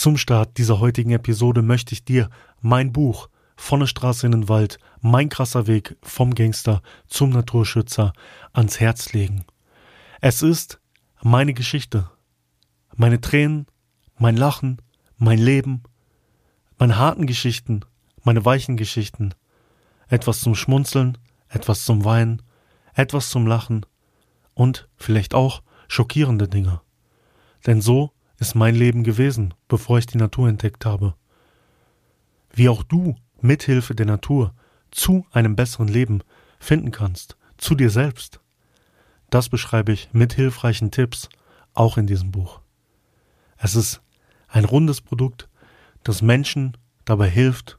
Zum Start dieser heutigen Episode möchte ich dir mein Buch von der Straße in den Wald, mein krasser Weg vom Gangster zum Naturschützer ans Herz legen. Es ist meine Geschichte, meine Tränen, mein Lachen, mein Leben, meine harten Geschichten, meine weichen Geschichten, etwas zum Schmunzeln, etwas zum Weinen, etwas zum Lachen und vielleicht auch schockierende Dinge. Denn so ist mein Leben gewesen, bevor ich die Natur entdeckt habe. Wie auch du mithilfe der Natur zu einem besseren Leben finden kannst, zu dir selbst. Das beschreibe ich mit hilfreichen Tipps auch in diesem Buch. Es ist ein rundes Produkt, das Menschen dabei hilft,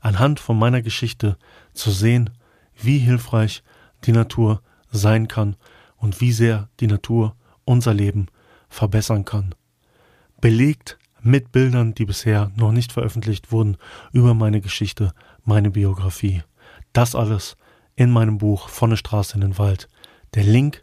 anhand von meiner Geschichte zu sehen, wie hilfreich die Natur sein kann und wie sehr die Natur unser Leben verbessern kann belegt mit Bildern, die bisher noch nicht veröffentlicht wurden, über meine Geschichte, meine Biografie. Das alles in meinem Buch Von der Straße in den Wald. Der Link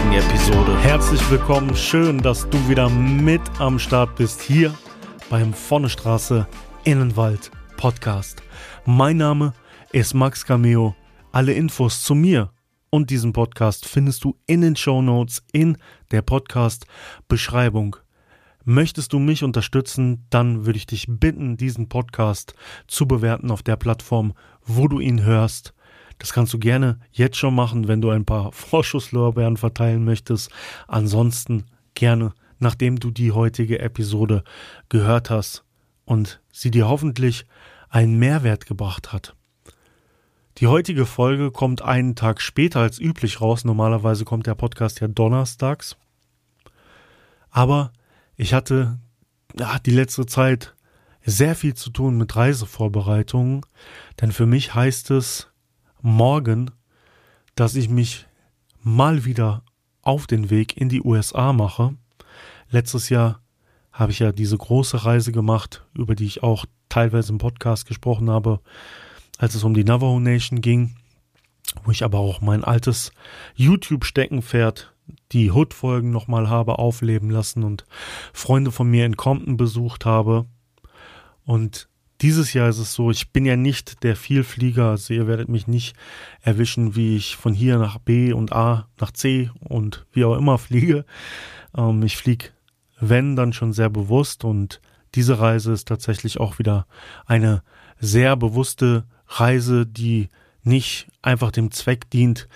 heutigen Episode. Herzlich willkommen, schön, dass du wieder mit am Start bist hier beim Vonnestraße Innenwald Podcast. Mein Name ist Max Cameo. Alle Infos zu mir und diesem Podcast findest du in den Show Notes in der Podcast Beschreibung. Möchtest du mich unterstützen, dann würde ich dich bitten, diesen Podcast zu bewerten auf der Plattform, wo du ihn hörst. Das kannst du gerne jetzt schon machen, wenn du ein paar Vorschusslorbeeren verteilen möchtest. Ansonsten gerne, nachdem du die heutige Episode gehört hast und sie dir hoffentlich einen Mehrwert gebracht hat. Die heutige Folge kommt einen Tag später als üblich raus. Normalerweise kommt der Podcast ja donnerstags. Aber ich hatte ja, die letzte Zeit sehr viel zu tun mit Reisevorbereitungen, denn für mich heißt es morgen, dass ich mich mal wieder auf den Weg in die USA mache. Letztes Jahr habe ich ja diese große Reise gemacht, über die ich auch teilweise im Podcast gesprochen habe, als es um die Navajo Nation ging, wo ich aber auch mein altes YouTube-Steckenpferd, die Hood-Folgen nochmal habe aufleben lassen und Freunde von mir in Compton besucht habe. Und dieses Jahr ist es so, ich bin ja nicht der Vielflieger, also ihr werdet mich nicht erwischen, wie ich von hier nach B und A nach C und wie auch immer fliege. Ähm, ich fliege, wenn, dann schon sehr bewusst und diese Reise ist tatsächlich auch wieder eine sehr bewusste Reise, die nicht einfach dem Zweck dient,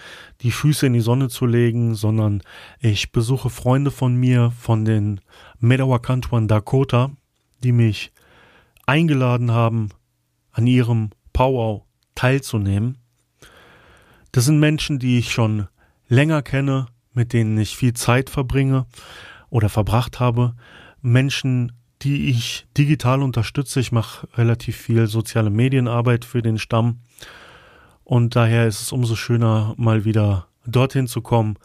die Füße in die Sonne zu legen, sondern ich besuche Freunde von mir von den Medawakantuan Dakota, die mich eingeladen haben, an ihrem Powwow teilzunehmen. Das sind Menschen, die ich schon länger kenne, mit denen ich viel Zeit verbringe oder verbracht habe. Menschen, die ich digital unterstütze. Ich mache relativ viel soziale Medienarbeit für den Stamm. Und daher ist es umso schöner, mal wieder dorthin zu kommen,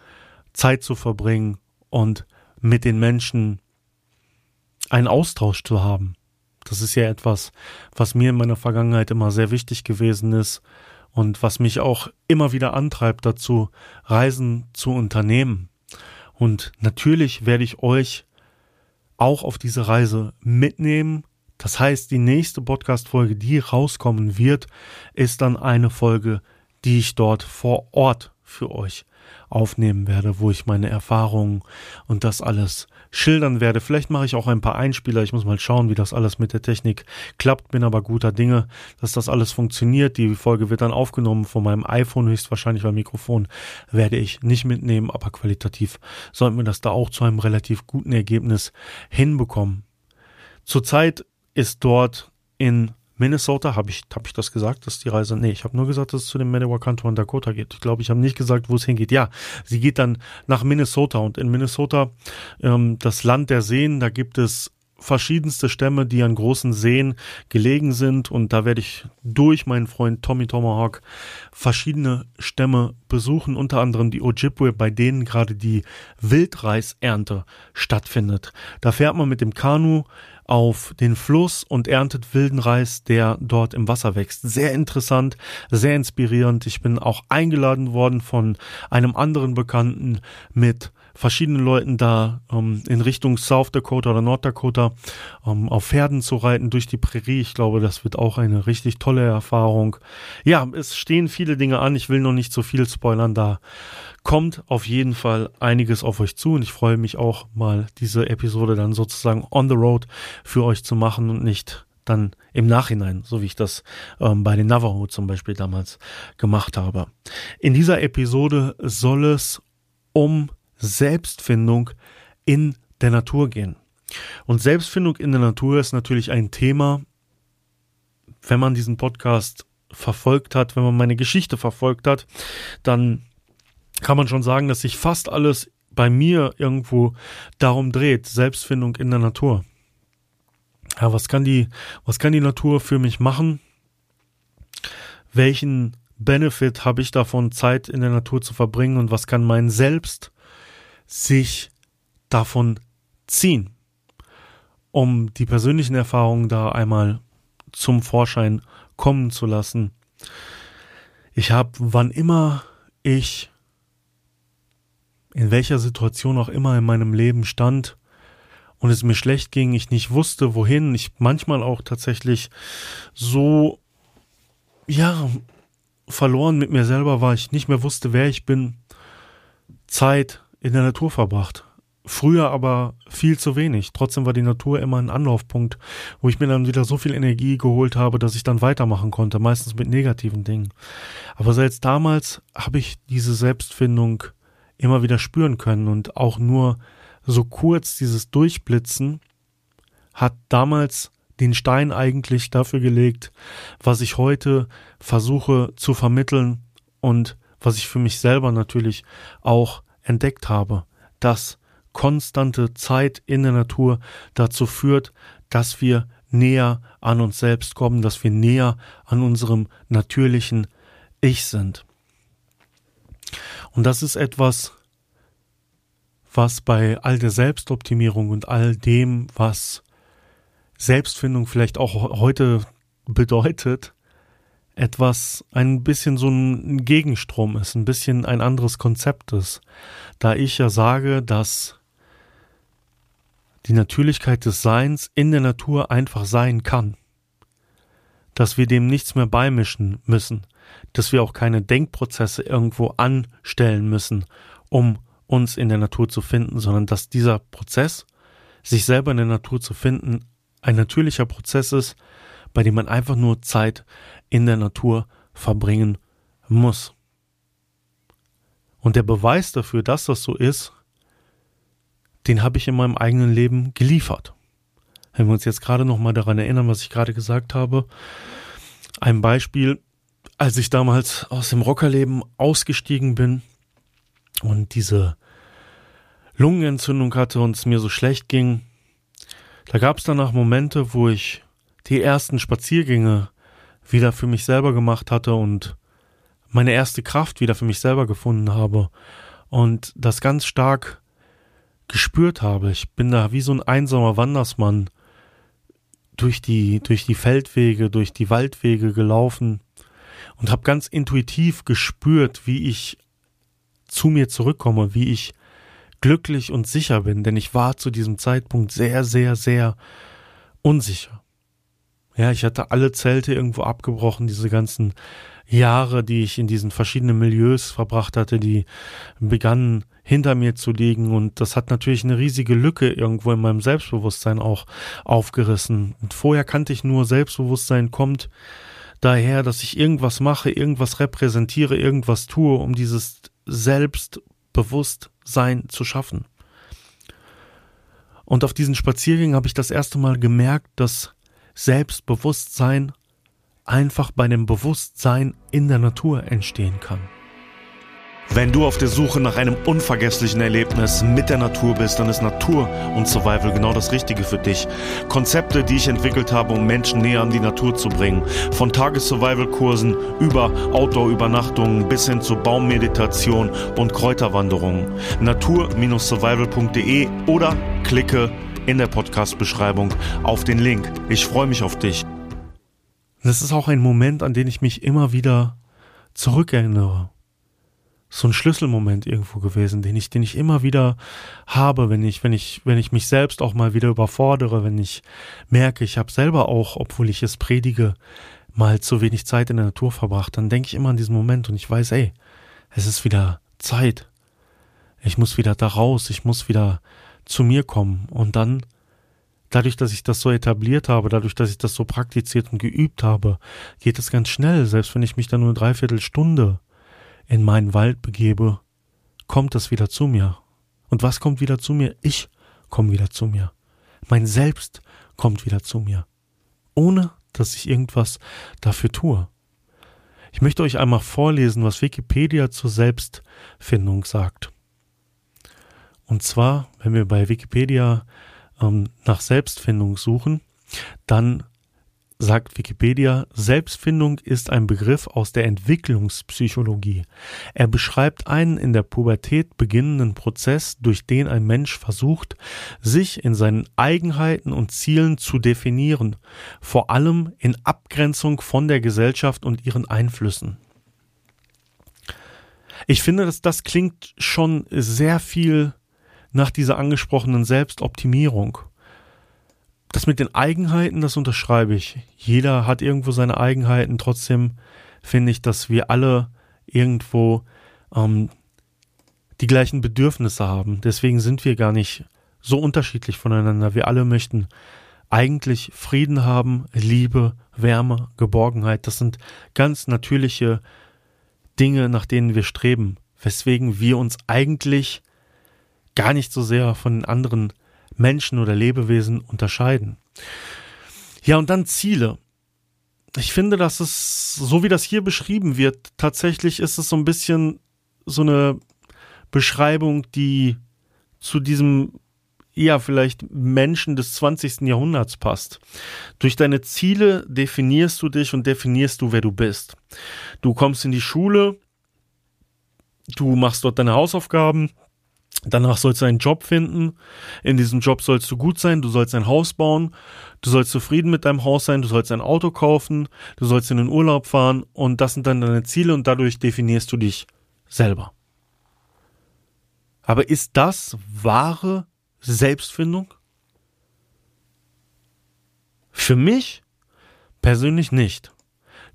Zeit zu verbringen und mit den Menschen einen Austausch zu haben. Das ist ja etwas, was mir in meiner Vergangenheit immer sehr wichtig gewesen ist und was mich auch immer wieder antreibt dazu, Reisen zu unternehmen. Und natürlich werde ich euch auch auf diese Reise mitnehmen. Das heißt, die nächste Podcast-Folge, die rauskommen wird, ist dann eine Folge, die ich dort vor Ort für euch aufnehmen werde, wo ich meine Erfahrungen und das alles schildern werde. Vielleicht mache ich auch ein paar Einspieler. Ich muss mal schauen, wie das alles mit der Technik klappt. Bin aber guter Dinge, dass das alles funktioniert. Die Folge wird dann aufgenommen von meinem iPhone höchstwahrscheinlich, weil Mikrofon werde ich nicht mitnehmen, aber qualitativ sollten wir das da auch zu einem relativ guten Ergebnis hinbekommen. Zurzeit ist dort in Minnesota, habe ich, hab ich das gesagt, dass die Reise, nee, ich habe nur gesagt, dass es zu dem Kanton Dakota geht. Ich glaube, ich habe nicht gesagt, wo es hingeht. Ja, sie geht dann nach Minnesota und in Minnesota, ähm, das Land der Seen, da gibt es verschiedenste Stämme, die an großen Seen gelegen sind und da werde ich durch meinen Freund Tommy Tomahawk verschiedene Stämme besuchen, unter anderem die Ojibwe, bei denen gerade die Wildreisernte stattfindet. Da fährt man mit dem Kanu auf den Fluss und erntet wilden Reis, der dort im Wasser wächst. Sehr interessant, sehr inspirierend. Ich bin auch eingeladen worden von einem anderen Bekannten mit verschiedenen Leuten da ähm, in Richtung South Dakota oder North Dakota ähm, auf Pferden zu reiten durch die Prärie. Ich glaube, das wird auch eine richtig tolle Erfahrung. Ja, es stehen viele Dinge an. Ich will noch nicht so viel spoilern. Da kommt auf jeden Fall einiges auf euch zu und ich freue mich auch mal diese Episode dann sozusagen on the road für euch zu machen und nicht dann im Nachhinein, so wie ich das ähm, bei den Navajo zum Beispiel damals gemacht habe. In dieser Episode soll es um Selbstfindung in der Natur gehen. Und Selbstfindung in der Natur ist natürlich ein Thema, wenn man diesen Podcast verfolgt hat, wenn man meine Geschichte verfolgt hat, dann kann man schon sagen, dass sich fast alles bei mir irgendwo darum dreht, Selbstfindung in der Natur. Ja, was kann die, was kann die Natur für mich machen? Welchen Benefit habe ich davon, Zeit in der Natur zu verbringen und was kann mein Selbst sich davon ziehen, um die persönlichen Erfahrungen da einmal zum Vorschein kommen zu lassen. Ich habe, wann immer ich in welcher Situation auch immer in meinem Leben stand und es mir schlecht ging, ich nicht wusste, wohin, ich manchmal auch tatsächlich so, ja, verloren mit mir selber war, ich nicht mehr wusste, wer ich bin, Zeit in der Natur verbracht. Früher aber viel zu wenig. Trotzdem war die Natur immer ein Anlaufpunkt, wo ich mir dann wieder so viel Energie geholt habe, dass ich dann weitermachen konnte, meistens mit negativen Dingen. Aber selbst damals habe ich diese Selbstfindung immer wieder spüren können und auch nur so kurz dieses Durchblitzen hat damals den Stein eigentlich dafür gelegt, was ich heute versuche zu vermitteln und was ich für mich selber natürlich auch entdeckt habe, dass konstante Zeit in der Natur dazu führt, dass wir näher an uns selbst kommen, dass wir näher an unserem natürlichen Ich sind. Und das ist etwas, was bei all der Selbstoptimierung und all dem, was Selbstfindung vielleicht auch heute bedeutet, etwas ein bisschen so ein Gegenstrom ist, ein bisschen ein anderes Konzept ist. Da ich ja sage, dass die Natürlichkeit des Seins in der Natur einfach sein kann. Dass wir dem nichts mehr beimischen müssen. Dass wir auch keine Denkprozesse irgendwo anstellen müssen, um uns in der Natur zu finden, sondern dass dieser Prozess, sich selber in der Natur zu finden, ein natürlicher Prozess ist, bei dem man einfach nur Zeit in der Natur verbringen muss. Und der Beweis dafür, dass das so ist, den habe ich in meinem eigenen Leben geliefert. Wenn wir uns jetzt gerade noch mal daran erinnern, was ich gerade gesagt habe, ein Beispiel, als ich damals aus dem Rockerleben ausgestiegen bin und diese Lungenentzündung hatte und es mir so schlecht ging, da gab es danach Momente, wo ich die ersten Spaziergänge wieder für mich selber gemacht hatte und meine erste Kraft wieder für mich selber gefunden habe und das ganz stark gespürt habe. Ich bin da wie so ein einsamer Wandersmann durch die, durch die Feldwege, durch die Waldwege gelaufen und habe ganz intuitiv gespürt, wie ich zu mir zurückkomme, wie ich glücklich und sicher bin, denn ich war zu diesem Zeitpunkt sehr, sehr, sehr unsicher. Ja, ich hatte alle Zelte irgendwo abgebrochen, diese ganzen Jahre, die ich in diesen verschiedenen Milieus verbracht hatte, die begannen hinter mir zu liegen und das hat natürlich eine riesige Lücke irgendwo in meinem Selbstbewusstsein auch aufgerissen. Und vorher kannte ich nur Selbstbewusstsein kommt daher, dass ich irgendwas mache, irgendwas repräsentiere, irgendwas tue, um dieses Selbstbewusstsein zu schaffen. Und auf diesen Spaziergängen habe ich das erste Mal gemerkt, dass Selbstbewusstsein einfach bei dem Bewusstsein in der Natur entstehen kann. Wenn du auf der Suche nach einem unvergesslichen Erlebnis mit der Natur bist, dann ist Natur und Survival genau das Richtige für dich. Konzepte, die ich entwickelt habe, um Menschen näher an die Natur zu bringen. Von Tages-Survival-Kursen über Outdoor-Übernachtungen bis hin zu Baummeditation und Kräuterwanderungen. Natur-survival.de oder klicke in der Podcast-Beschreibung auf den Link. Ich freue mich auf dich. Das ist auch ein Moment, an den ich mich immer wieder zurückerinnere so ein Schlüsselmoment irgendwo gewesen, den ich, den ich immer wieder habe, wenn ich, wenn ich, wenn ich mich selbst auch mal wieder überfordere, wenn ich merke, ich habe selber auch, obwohl ich es predige, mal zu wenig Zeit in der Natur verbracht, dann denke ich immer an diesen Moment und ich weiß, ey, es ist wieder Zeit. Ich muss wieder da raus, ich muss wieder zu mir kommen und dann dadurch, dass ich das so etabliert habe, dadurch, dass ich das so praktiziert und geübt habe, geht es ganz schnell, selbst wenn ich mich da nur eine Dreiviertelstunde in meinen Wald begebe, kommt es wieder zu mir. Und was kommt wieder zu mir? Ich komme wieder zu mir. Mein Selbst kommt wieder zu mir. Ohne dass ich irgendwas dafür tue. Ich möchte euch einmal vorlesen, was Wikipedia zur Selbstfindung sagt. Und zwar, wenn wir bei Wikipedia ähm, nach Selbstfindung suchen, dann sagt Wikipedia, Selbstfindung ist ein Begriff aus der Entwicklungspsychologie. Er beschreibt einen in der Pubertät beginnenden Prozess, durch den ein Mensch versucht, sich in seinen Eigenheiten und Zielen zu definieren, vor allem in Abgrenzung von der Gesellschaft und ihren Einflüssen. Ich finde, dass das klingt schon sehr viel nach dieser angesprochenen Selbstoptimierung das mit den Eigenheiten, das unterschreibe ich. Jeder hat irgendwo seine Eigenheiten. Trotzdem finde ich, dass wir alle irgendwo ähm, die gleichen Bedürfnisse haben. Deswegen sind wir gar nicht so unterschiedlich voneinander. Wir alle möchten eigentlich Frieden haben, Liebe, Wärme, Geborgenheit. Das sind ganz natürliche Dinge, nach denen wir streben, weswegen wir uns eigentlich gar nicht so sehr von den anderen Menschen oder Lebewesen unterscheiden. Ja, und dann Ziele. Ich finde, dass es, so wie das hier beschrieben wird, tatsächlich ist es so ein bisschen so eine Beschreibung, die zu diesem eher vielleicht Menschen des 20. Jahrhunderts passt. Durch deine Ziele definierst du dich und definierst du, wer du bist. Du kommst in die Schule, du machst dort deine Hausaufgaben, Danach sollst du einen Job finden. In diesem Job sollst du gut sein. Du sollst ein Haus bauen. Du sollst zufrieden mit deinem Haus sein. Du sollst ein Auto kaufen. Du sollst in den Urlaub fahren. Und das sind dann deine Ziele und dadurch definierst du dich selber. Aber ist das wahre Selbstfindung? Für mich persönlich nicht.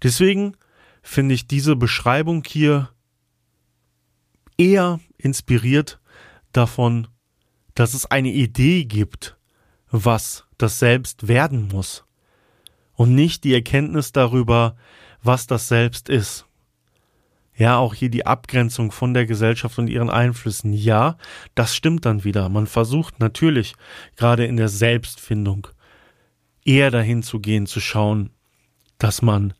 Deswegen finde ich diese Beschreibung hier eher inspiriert davon, dass es eine Idee gibt, was das Selbst werden muss und nicht die Erkenntnis darüber, was das Selbst ist. Ja, auch hier die Abgrenzung von der Gesellschaft und ihren Einflüssen. Ja, das stimmt dann wieder. Man versucht natürlich, gerade in der Selbstfindung, eher dahin zu gehen, zu schauen, dass man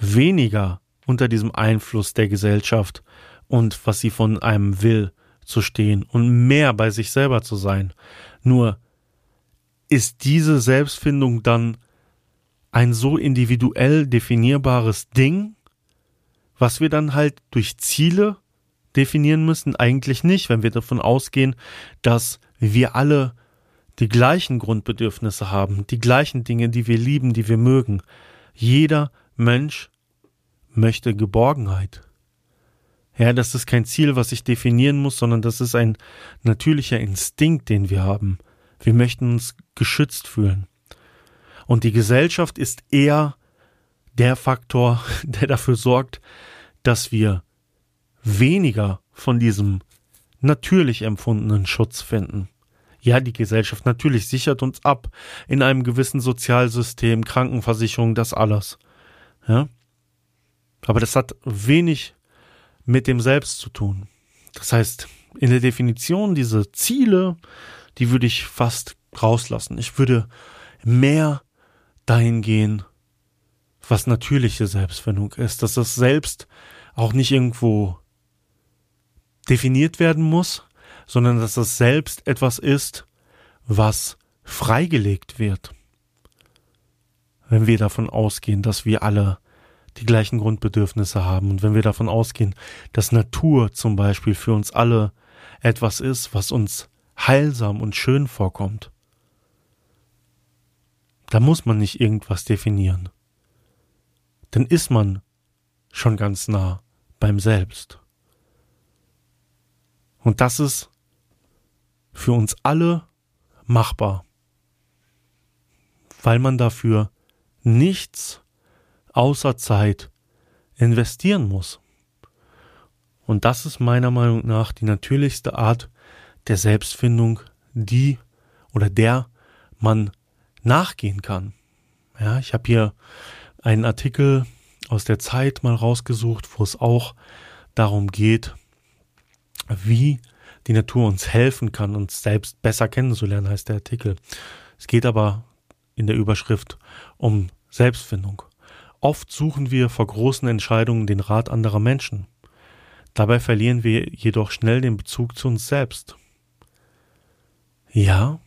weniger unter diesem Einfluss der Gesellschaft und was sie von einem will, zu stehen und mehr bei sich selber zu sein. Nur ist diese Selbstfindung dann ein so individuell definierbares Ding, was wir dann halt durch Ziele definieren müssen? Eigentlich nicht, wenn wir davon ausgehen, dass wir alle die gleichen Grundbedürfnisse haben, die gleichen Dinge, die wir lieben, die wir mögen. Jeder Mensch möchte Geborgenheit. Ja, das ist kein Ziel, was ich definieren muss, sondern das ist ein natürlicher Instinkt, den wir haben. Wir möchten uns geschützt fühlen. Und die Gesellschaft ist eher der Faktor, der dafür sorgt, dass wir weniger von diesem natürlich empfundenen Schutz finden. Ja, die Gesellschaft natürlich sichert uns ab in einem gewissen Sozialsystem, Krankenversicherung, das alles. Ja? Aber das hat wenig mit dem Selbst zu tun. Das heißt, in der Definition diese Ziele, die würde ich fast rauslassen. Ich würde mehr dahin gehen, was natürliche Selbstfindung ist, dass das Selbst auch nicht irgendwo definiert werden muss, sondern dass das selbst etwas ist, was freigelegt wird. Wenn wir davon ausgehen, dass wir alle die gleichen Grundbedürfnisse haben und wenn wir davon ausgehen, dass Natur zum Beispiel für uns alle etwas ist, was uns heilsam und schön vorkommt, da muss man nicht irgendwas definieren. Dann ist man schon ganz nah beim Selbst. Und das ist für uns alle machbar, weil man dafür nichts außer Zeit investieren muss. Und das ist meiner Meinung nach die natürlichste Art der Selbstfindung, die oder der man nachgehen kann. Ja, ich habe hier einen Artikel aus der Zeit mal rausgesucht, wo es auch darum geht, wie die Natur uns helfen kann, uns selbst besser kennenzulernen, heißt der Artikel. Es geht aber in der Überschrift um Selbstfindung. Oft suchen wir vor großen Entscheidungen den Rat anderer Menschen. Dabei verlieren wir jedoch schnell den Bezug zu uns selbst. Ja,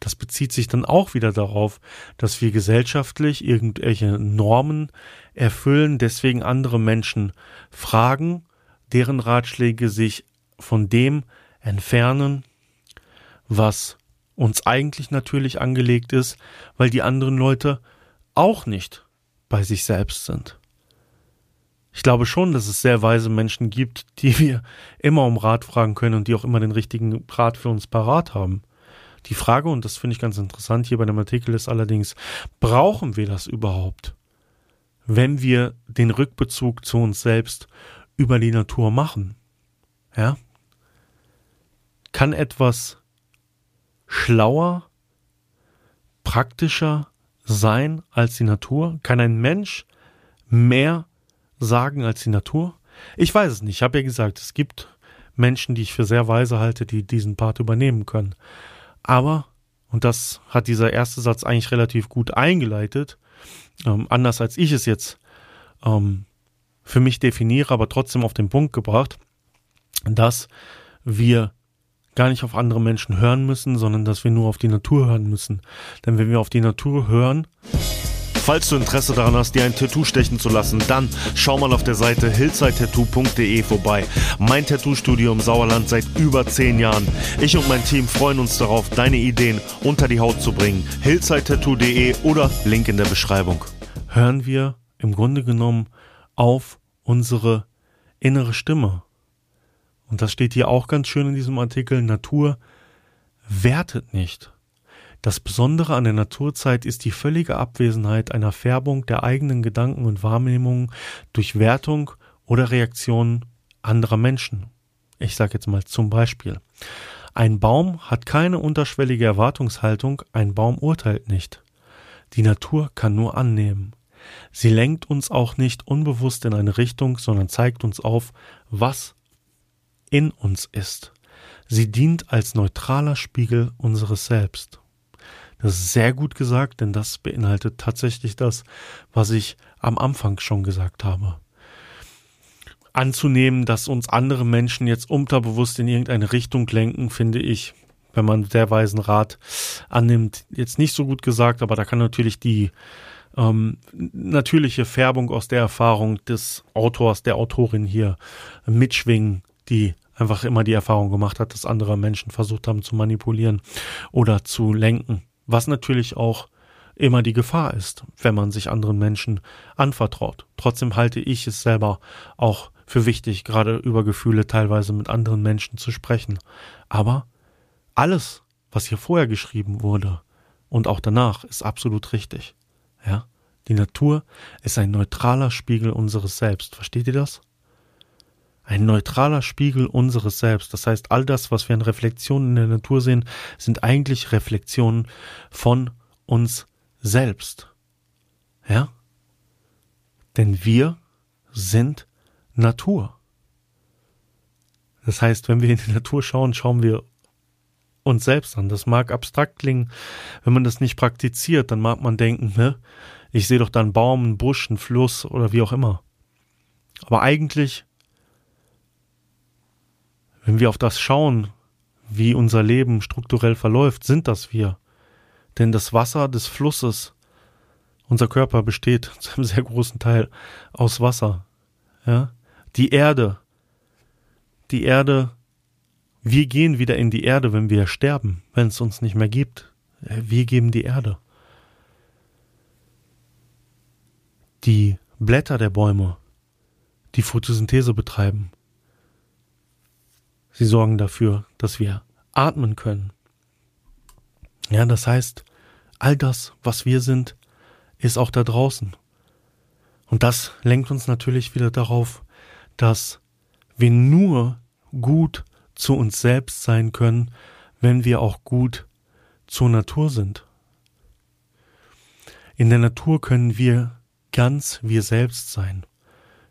das bezieht sich dann auch wieder darauf, dass wir gesellschaftlich irgendwelche Normen erfüllen, deswegen andere Menschen fragen, deren Ratschläge sich von dem entfernen, was uns eigentlich natürlich angelegt ist, weil die anderen Leute auch nicht bei sich selbst sind. Ich glaube schon, dass es sehr weise Menschen gibt, die wir immer um Rat fragen können und die auch immer den richtigen Rat für uns parat haben. Die Frage, und das finde ich ganz interessant hier bei dem Artikel, ist allerdings, brauchen wir das überhaupt? Wenn wir den Rückbezug zu uns selbst über die Natur machen? Ja? Kann etwas schlauer, praktischer sein als die Natur? Kann ein Mensch mehr sagen als die Natur? Ich weiß es nicht. Ich habe ja gesagt, es gibt Menschen, die ich für sehr weise halte, die diesen Part übernehmen können. Aber, und das hat dieser erste Satz eigentlich relativ gut eingeleitet, ähm, anders als ich es jetzt ähm, für mich definiere, aber trotzdem auf den Punkt gebracht, dass wir gar nicht auf andere Menschen hören müssen, sondern dass wir nur auf die Natur hören müssen. Denn wenn wir auf die Natur hören, Falls du Interesse daran hast, dir ein Tattoo stechen zu lassen, dann schau mal auf der Seite hillsidetattoo.de vorbei. Mein Tattoo-Studio im Sauerland seit über 10 Jahren. Ich und mein Team freuen uns darauf, deine Ideen unter die Haut zu bringen. hillsidetattoo.de oder Link in der Beschreibung. Hören wir im Grunde genommen auf unsere innere Stimme. Und das steht hier auch ganz schön in diesem Artikel. Natur wertet nicht. Das Besondere an der Naturzeit ist die völlige Abwesenheit einer Färbung der eigenen Gedanken und Wahrnehmungen durch Wertung oder Reaktionen anderer Menschen. Ich sage jetzt mal zum Beispiel. Ein Baum hat keine unterschwellige Erwartungshaltung, ein Baum urteilt nicht. Die Natur kann nur annehmen. Sie lenkt uns auch nicht unbewusst in eine Richtung, sondern zeigt uns auf, was in uns ist. Sie dient als neutraler Spiegel unseres Selbst. Das ist sehr gut gesagt, denn das beinhaltet tatsächlich das, was ich am Anfang schon gesagt habe. Anzunehmen, dass uns andere Menschen jetzt unterbewusst in irgendeine Richtung lenken, finde ich, wenn man sehr weisen Rat annimmt, jetzt nicht so gut gesagt, aber da kann natürlich die ähm, natürliche Färbung aus der Erfahrung des Autors, der Autorin hier mitschwingen, die einfach immer die Erfahrung gemacht hat, dass andere Menschen versucht haben zu manipulieren oder zu lenken was natürlich auch immer die Gefahr ist, wenn man sich anderen Menschen anvertraut. Trotzdem halte ich es selber auch für wichtig, gerade über Gefühle teilweise mit anderen Menschen zu sprechen. Aber alles, was hier vorher geschrieben wurde und auch danach, ist absolut richtig. Ja? Die Natur ist ein neutraler Spiegel unseres Selbst. Versteht ihr das? Ein neutraler Spiegel unseres Selbst. Das heißt, all das, was wir an Reflexionen in der Natur sehen, sind eigentlich Reflexionen von uns selbst. Ja? Denn wir sind Natur. Das heißt, wenn wir in die Natur schauen, schauen wir uns selbst an. Das mag abstrakt klingen, wenn man das nicht praktiziert, dann mag man denken, ne, ich sehe doch da einen Baum, einen Busch, einen Fluss oder wie auch immer. Aber eigentlich Wenn wir auf das schauen, wie unser Leben strukturell verläuft, sind das wir. Denn das Wasser des Flusses, unser Körper besteht zu einem sehr großen Teil aus Wasser. Ja? Die Erde, die Erde, wir gehen wieder in die Erde, wenn wir sterben, wenn es uns nicht mehr gibt. Wir geben die Erde. Die Blätter der Bäume, die Photosynthese betreiben. Sie sorgen dafür, dass wir atmen können. Ja, das heißt, all das, was wir sind, ist auch da draußen. Und das lenkt uns natürlich wieder darauf, dass wir nur gut zu uns selbst sein können, wenn wir auch gut zur Natur sind. In der Natur können wir ganz wir selbst sein,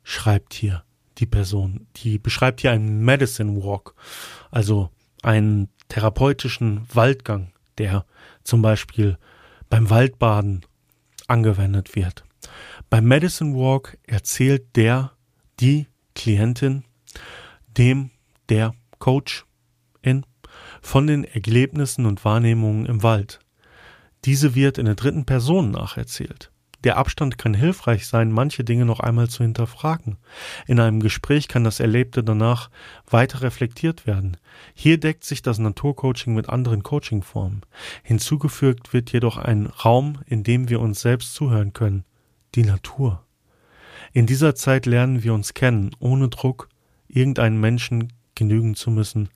schreibt hier die Person. Die beschreibt hier einen Medicine Walk, also einen therapeutischen Waldgang, der zum Beispiel beim Waldbaden angewendet wird. Beim Medicine Walk erzählt der, die Klientin, dem, der Coach in von den Erlebnissen und Wahrnehmungen im Wald. Diese wird in der dritten Person nacherzählt. Der Abstand kann hilfreich sein, manche Dinge noch einmal zu hinterfragen. In einem Gespräch kann das Erlebte danach weiter reflektiert werden. Hier deckt sich das Naturcoaching mit anderen Coachingformen. Hinzugefügt wird jedoch ein Raum, in dem wir uns selbst zuhören können. Die Natur. In dieser Zeit lernen wir uns kennen, ohne Druck, irgendeinen Menschen genügen zu müssen,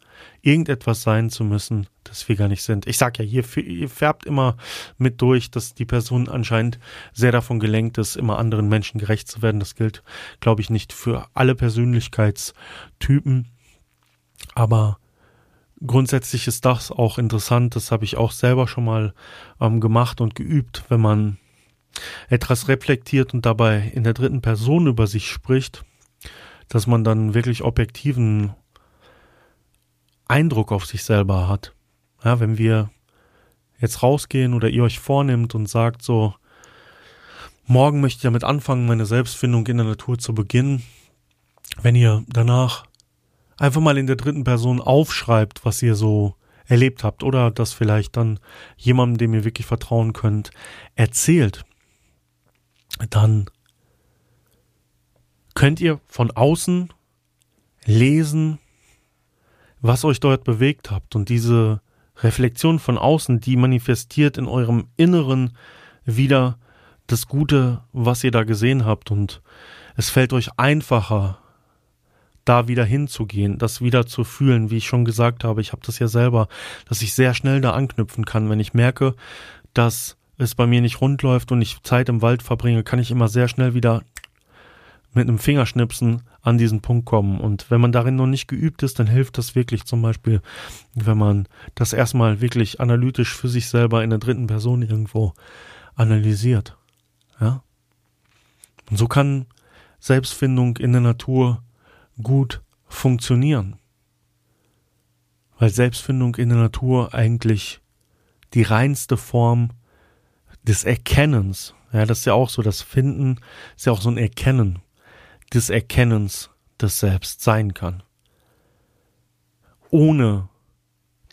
irgendetwas sein zu müssen, das wir gar nicht sind. Ich sag ja, hier, hier färbt immer mit durch, dass die Person anscheinend sehr davon gelenkt ist, immer anderen Menschen gerecht zu werden. Das gilt, glaube ich, nicht für alle Persönlichkeitstypen. Aber grundsätzlich ist das auch interessant. Das habe ich auch selber schon mal ähm, gemacht und geübt, wenn man etwas reflektiert und dabei in der dritten Person über sich spricht, dass man dann wirklich objektiven Eindruck auf sich selber hat. Ja, wenn wir jetzt rausgehen oder ihr euch vornimmt und sagt so, morgen möchte ich damit anfangen, meine Selbstfindung in der Natur zu beginnen, wenn ihr danach einfach mal in der dritten Person aufschreibt, was ihr so erlebt habt oder das vielleicht dann jemandem, dem ihr wirklich vertrauen könnt, erzählt, dann könnt ihr von außen lesen, was euch dort bewegt habt und diese Reflexion von außen, die manifestiert in eurem Inneren wieder das Gute, was ihr da gesehen habt und es fällt euch einfacher, da wieder hinzugehen, das wieder zu fühlen, wie ich schon gesagt habe. Ich habe das ja selber, dass ich sehr schnell da anknüpfen kann, wenn ich merke, dass es bei mir nicht rund läuft und ich Zeit im Wald verbringe, kann ich immer sehr schnell wieder mit einem Fingerschnipsen an diesen Punkt kommen. Und wenn man darin noch nicht geübt ist, dann hilft das wirklich zum Beispiel, wenn man das erstmal wirklich analytisch für sich selber in der dritten Person irgendwo analysiert. Ja? Und so kann Selbstfindung in der Natur gut funktionieren. Weil Selbstfindung in der Natur eigentlich die reinste Form des Erkennens, ja, das ist ja auch so, das Finden ist ja auch so ein Erkennen des Erkennens des Selbst sein kann. Ohne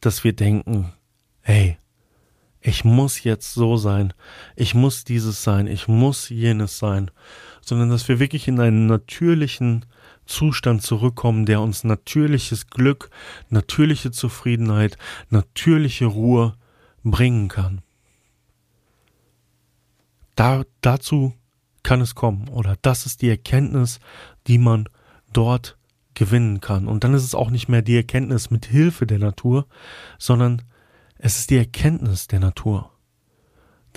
dass wir denken, hey, ich muss jetzt so sein, ich muss dieses sein, ich muss jenes sein, sondern dass wir wirklich in einen natürlichen Zustand zurückkommen, der uns natürliches Glück, natürliche Zufriedenheit, natürliche Ruhe bringen kann. Da, dazu kann es kommen oder das ist die Erkenntnis, die man dort gewinnen kann. Und dann ist es auch nicht mehr die Erkenntnis mit Hilfe der Natur, sondern es ist die Erkenntnis der Natur.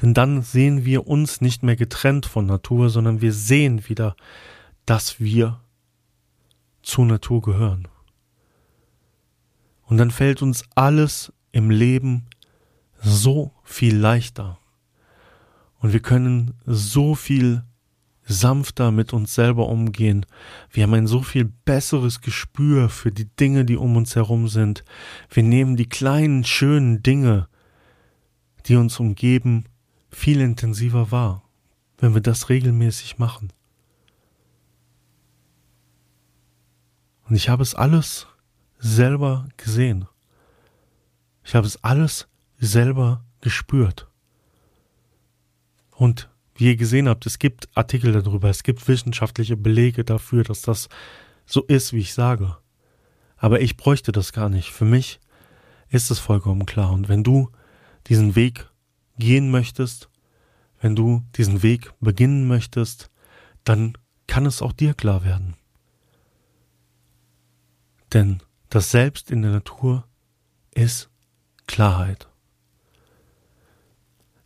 Denn dann sehen wir uns nicht mehr getrennt von Natur, sondern wir sehen wieder, dass wir zur Natur gehören. Und dann fällt uns alles im Leben so viel leichter. Und wir können so viel sanfter mit uns selber umgehen. Wir haben ein so viel besseres Gespür für die Dinge, die um uns herum sind. Wir nehmen die kleinen, schönen Dinge, die uns umgeben, viel intensiver wahr, wenn wir das regelmäßig machen. Und ich habe es alles selber gesehen. Ich habe es alles selber gespürt. Und ihr gesehen habt, es gibt Artikel darüber, es gibt wissenschaftliche Belege dafür, dass das so ist, wie ich sage. Aber ich bräuchte das gar nicht. Für mich ist es vollkommen klar. Und wenn du diesen Weg gehen möchtest, wenn du diesen Weg beginnen möchtest, dann kann es auch dir klar werden. Denn das Selbst in der Natur ist Klarheit.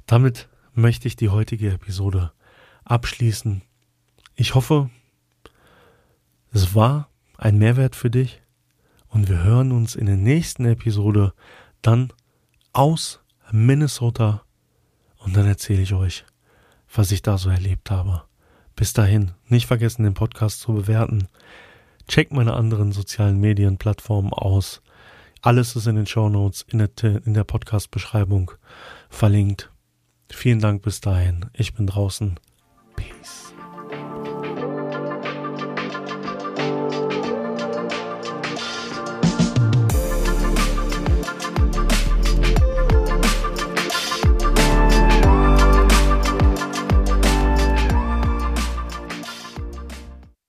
Damit möchte ich die heutige Episode abschließen. Ich hoffe, es war ein Mehrwert für dich und wir hören uns in der nächsten Episode dann aus Minnesota und dann erzähle ich euch, was ich da so erlebt habe. Bis dahin, nicht vergessen, den Podcast zu bewerten. Check meine anderen sozialen Medienplattformen aus. Alles ist in den Show Notes, in der, der Podcast-Beschreibung verlinkt. Vielen Dank bis dahin. Ich bin draußen.